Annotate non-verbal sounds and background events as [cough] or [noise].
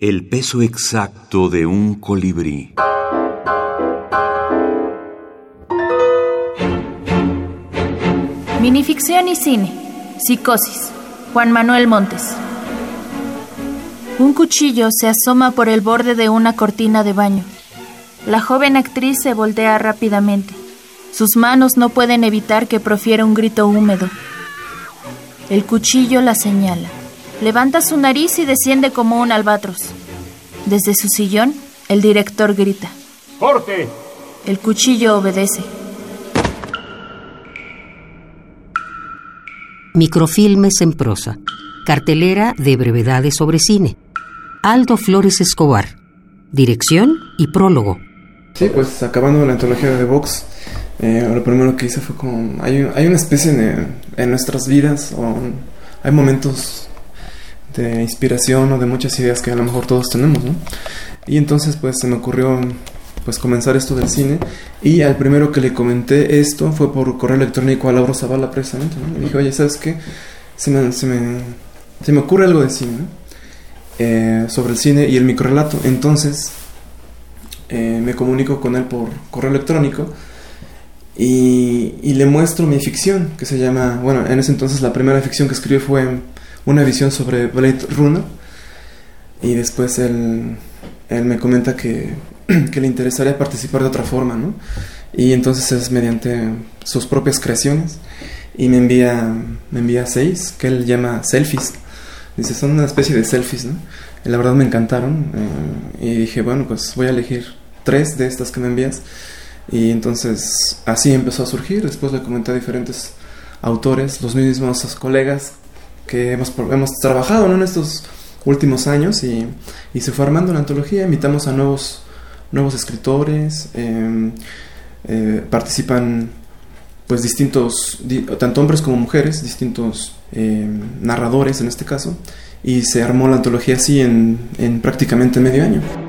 El peso exacto de un colibrí. Minificción y cine. Psicosis. Juan Manuel Montes. Un cuchillo se asoma por el borde de una cortina de baño. La joven actriz se voltea rápidamente. Sus manos no pueden evitar que profiera un grito húmedo. El cuchillo la señala. Levanta su nariz y desciende como un albatros. Desde su sillón, el director grita. ¡Corte! El cuchillo obedece. Microfilmes en prosa. Cartelera de brevedades sobre cine. Aldo Flores Escobar. Dirección y prólogo. Sí, pues acabando la antología de Vox, eh, lo primero que hice fue como... Hay, hay una especie en, en nuestras vidas, o hay momentos de inspiración o de muchas ideas que a lo mejor todos tenemos, ¿no? Y entonces pues se me ocurrió pues comenzar esto del cine y al primero que le comenté esto fue por correo electrónico a Lauro Zavala precisamente, ¿no? Le dije, oye, ¿sabes qué? Se me, se me, se me ocurre algo de cine, ¿no? eh, sobre el cine y el microrelato. Entonces eh, me comunico con él por correo electrónico y, y, le muestro mi ficción, que se llama, bueno, en ese entonces la primera ficción que escribió fue una visión sobre Blade Runner y después él, él me comenta que, [clears throat] que, le interesaría participar de otra forma, ¿no? Y entonces es mediante sus propias creaciones y me envía, me envía seis, que él llama selfies. Dice, son una especie de selfies, ¿no? Y la verdad me encantaron eh, y dije, bueno, pues voy a elegir tres de estas que me envías. Y entonces así empezó a surgir. Después le comenté a diferentes autores, los mismos colegas que hemos, hemos trabajado ¿no? en estos últimos años y, y, se fue armando la antología. Invitamos a nuevos, nuevos escritores, eh, eh, participan pues distintos, di, tanto hombres como mujeres, distintos eh, narradores en este caso, y se armó la antología así en, en prácticamente medio año.